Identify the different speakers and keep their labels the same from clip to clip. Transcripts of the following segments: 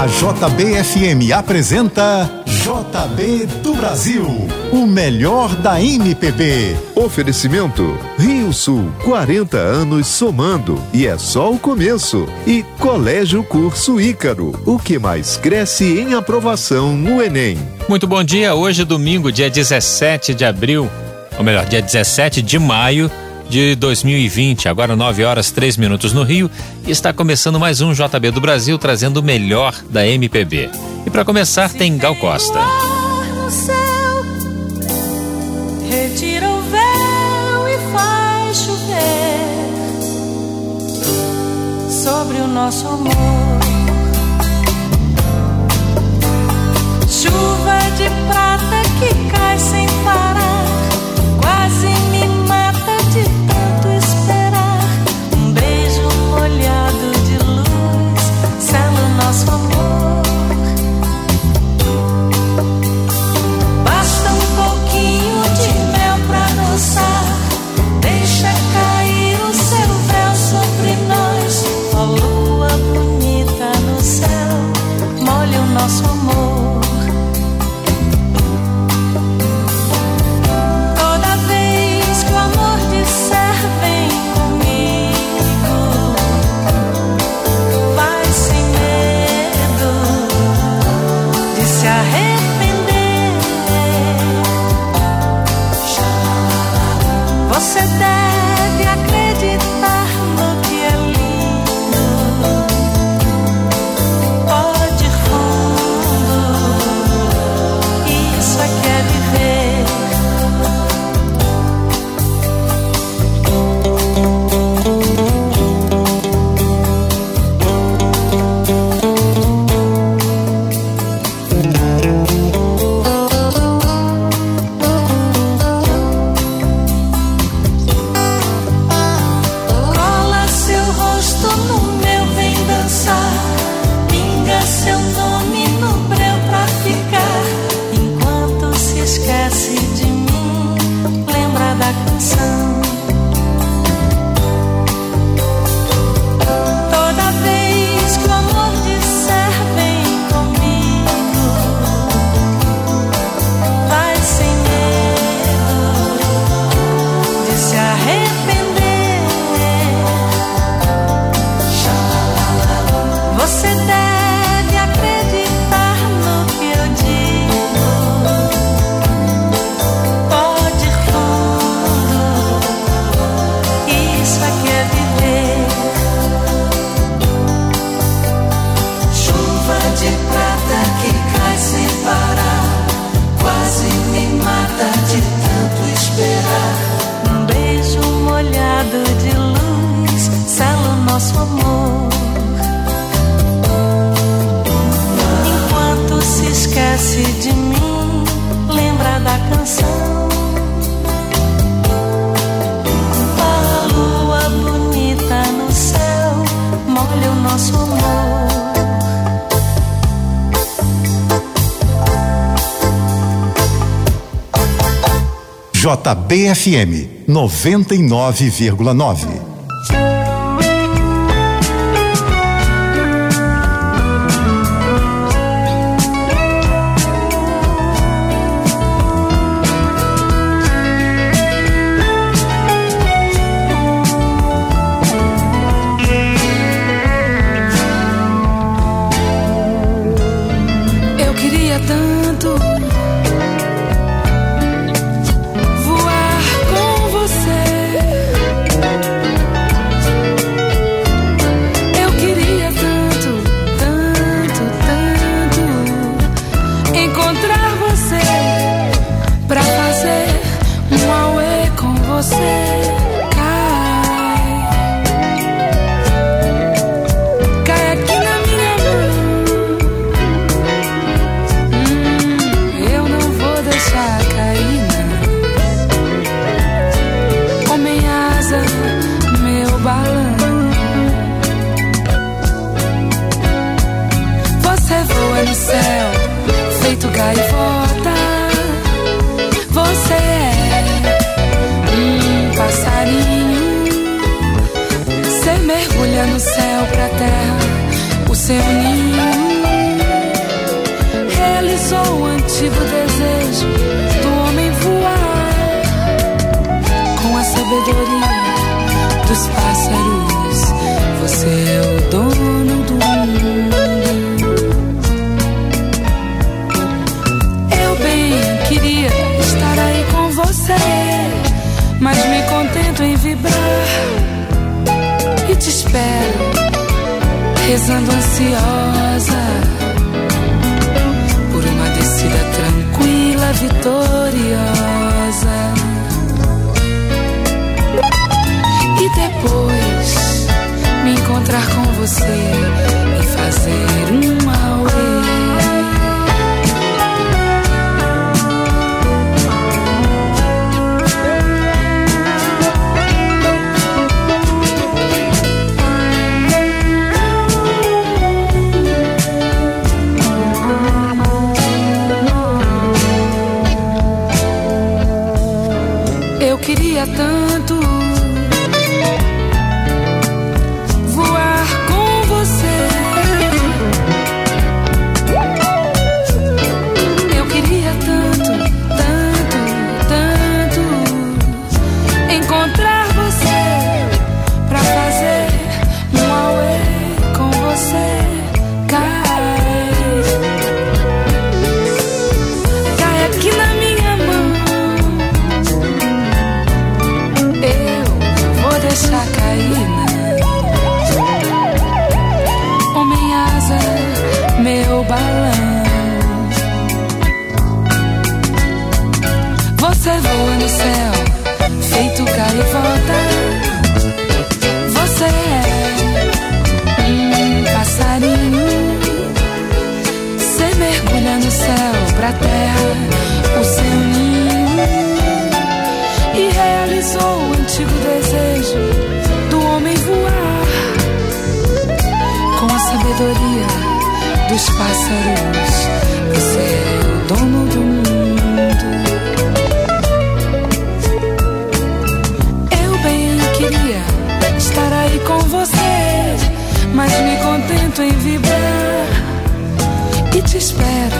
Speaker 1: A JBFM apresenta JB do Brasil, o melhor da MPB.
Speaker 2: Oferecimento Rio Sul, 40 anos somando e é só o começo. E Colégio Curso Ícaro, o que mais cresce em aprovação no Enem.
Speaker 3: Muito bom dia, hoje é domingo, dia 17 de abril, ou melhor, dia 17 de maio de 2020. Agora 9 horas 3 minutos no Rio e está começando mais um JB do Brasil trazendo o melhor da MPB. E para começar tem Gal Costa.
Speaker 4: Nosso amor. Chuva de prata que cai
Speaker 1: JBFM 99,9. Sabedoria dos pássaros. Você é o dono do mundo. Eu bem queria estar aí com você, mas me contento em vibrar e te espero rezando ansiosa por uma descida tranquila, vitoriosa. Depois me encontrar com você e fazer um auê. Feito gaivota. Você é um passarinho. Você mergulha no céu pra terra, o seu ninho e realizou o antigo desejo do homem voar com a sabedoria dos pássaros. Espero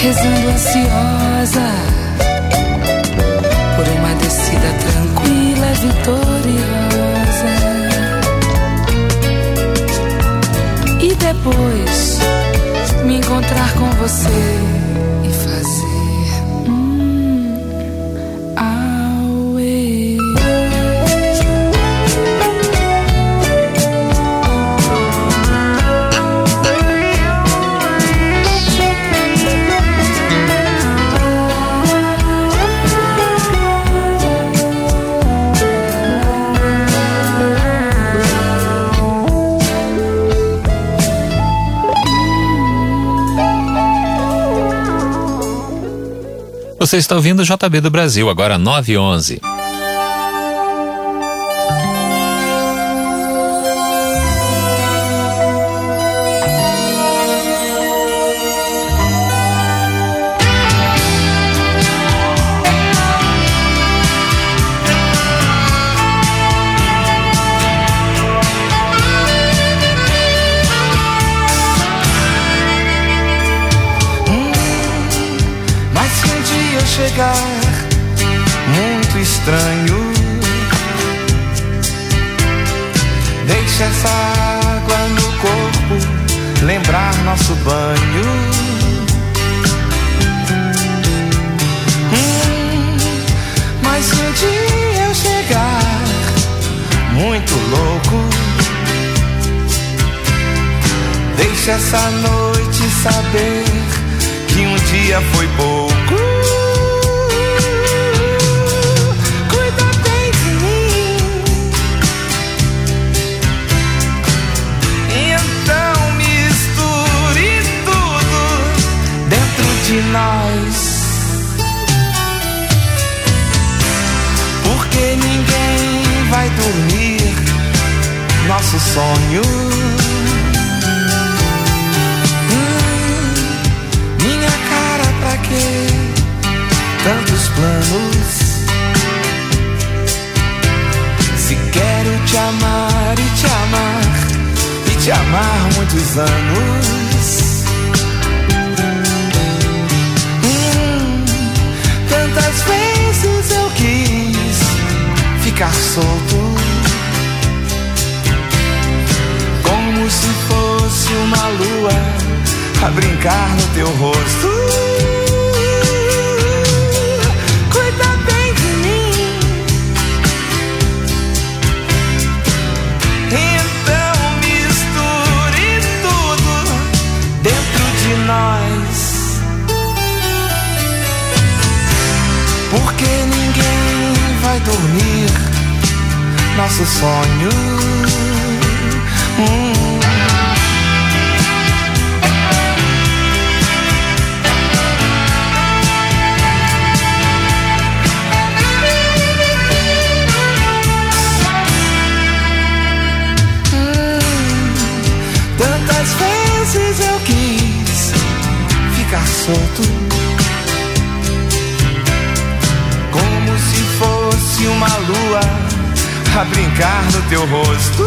Speaker 1: rezando ansiosa por uma descida tranquila, vitoriosa. E depois me encontrar com você
Speaker 3: Você está ouvindo o JB do Brasil, agora 9 e 11.
Speaker 5: Essa noite saber que um dia foi pouco. Lua a brincar no teu rosto. nós. Porque ninguém vai dormir nosso sonho. Ficar solto. Como se fosse uma lua a brincar no teu rosto.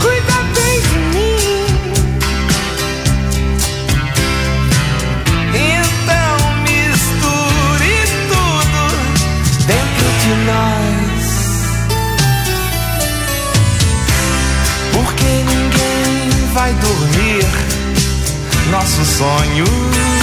Speaker 5: Cuida bem de mim. Então misture tudo dentro de nós. Vai dormir nosso sonho.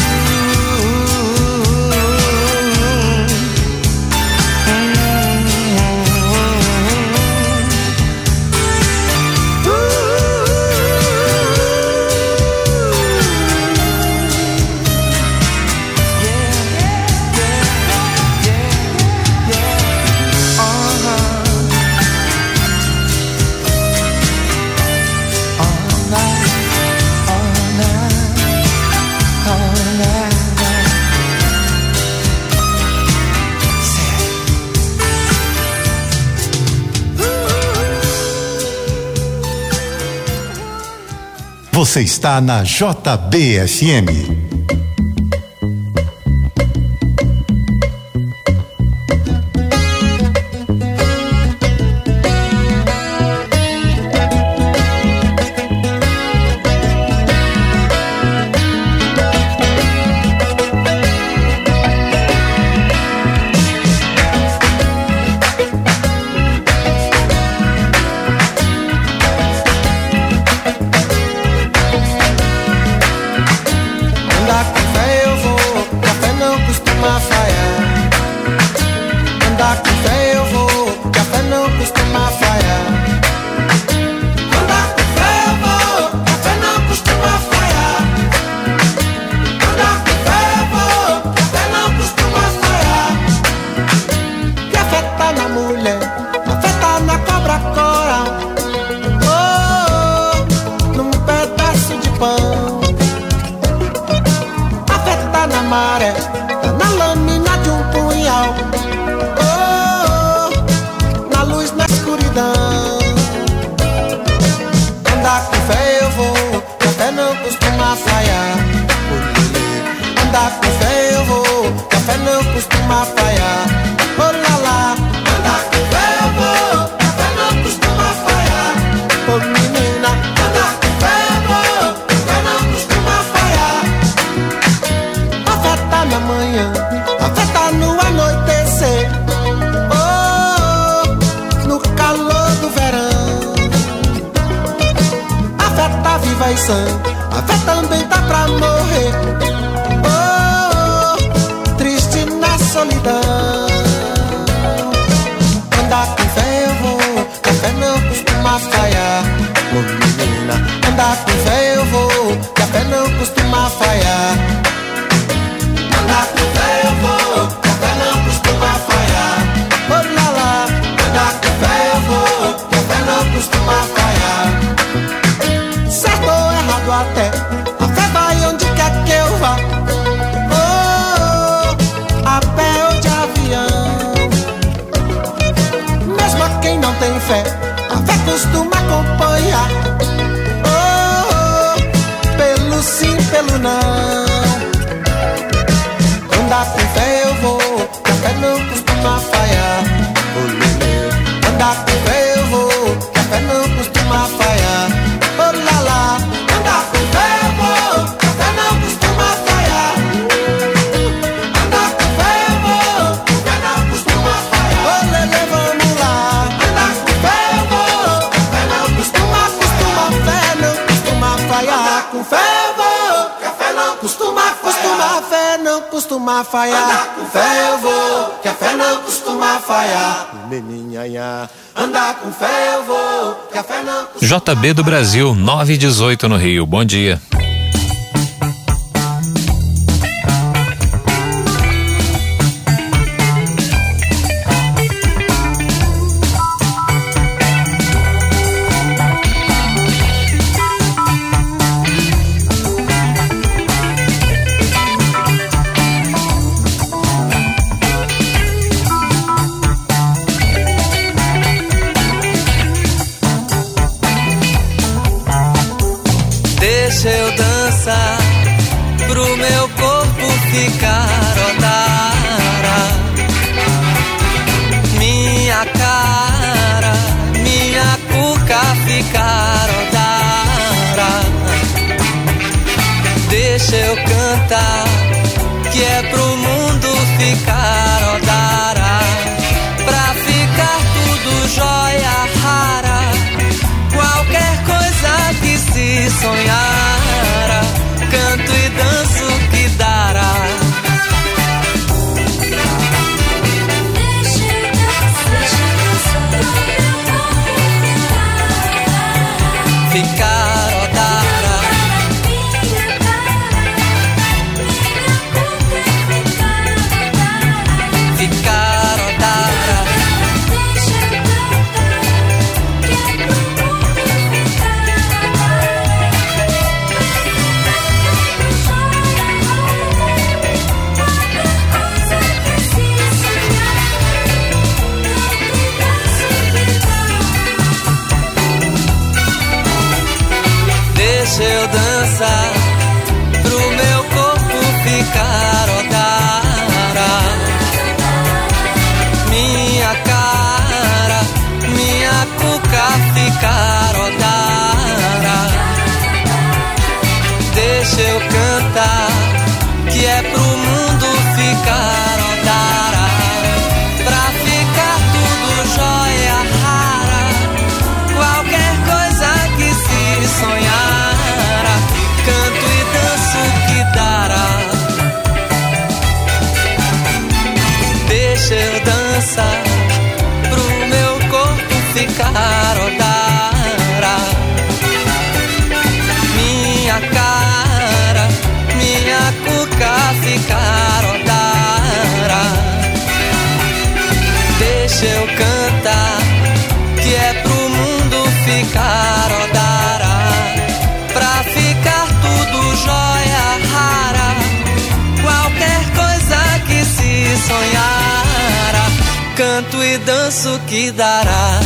Speaker 6: Você está na JBFM.
Speaker 7: fé. A fé vai onde quer que eu vá. Oh, a
Speaker 3: pé ou de avião. Mesmo a quem não tem
Speaker 8: fé, a fé costuma acompanhar. Oh pelo sim, pelo não. Costuma falhar. Andar com fé eu vou, que a fé não costuma falhar. Meninha, andar com fé eu vou, que a fé não costuma JB do Brasil, 9 e 18 no Rio. Bom dia. Dançar pro meu corpo ficar odara. Minha cara, minha cuca ficar odara. Deixa eu cantar, que é pro odara. Minha cara, minha cuca ficar odara. Deixa eu cantar, que é pro mundo ficar odara. Pra ficar tudo jóia rara. Qualquer coisa que se sonhara, canto e danço que dará.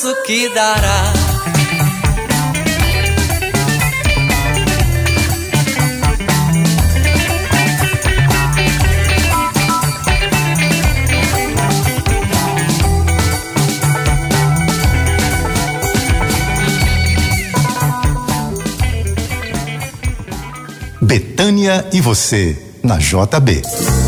Speaker 8: gosto que dará.
Speaker 9: Betânia e você, na JB.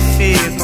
Speaker 10: Fico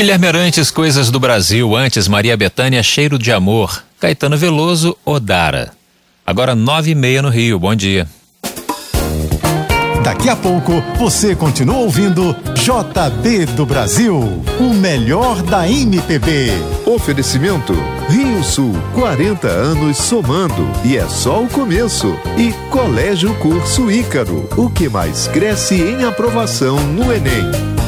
Speaker 3: Guilherme Arantes, Coisas do Brasil. Antes, Maria Bethânia, Cheiro de Amor. Caetano Veloso, Odara. Agora nove e meia no Rio. Bom dia.
Speaker 11: Daqui a pouco você continua ouvindo JB do Brasil, o melhor da MPB.
Speaker 2: Oferecimento Rio Sul, 40 anos somando e é só o começo. E Colégio Curso Ícaro, o que mais cresce em aprovação no Enem.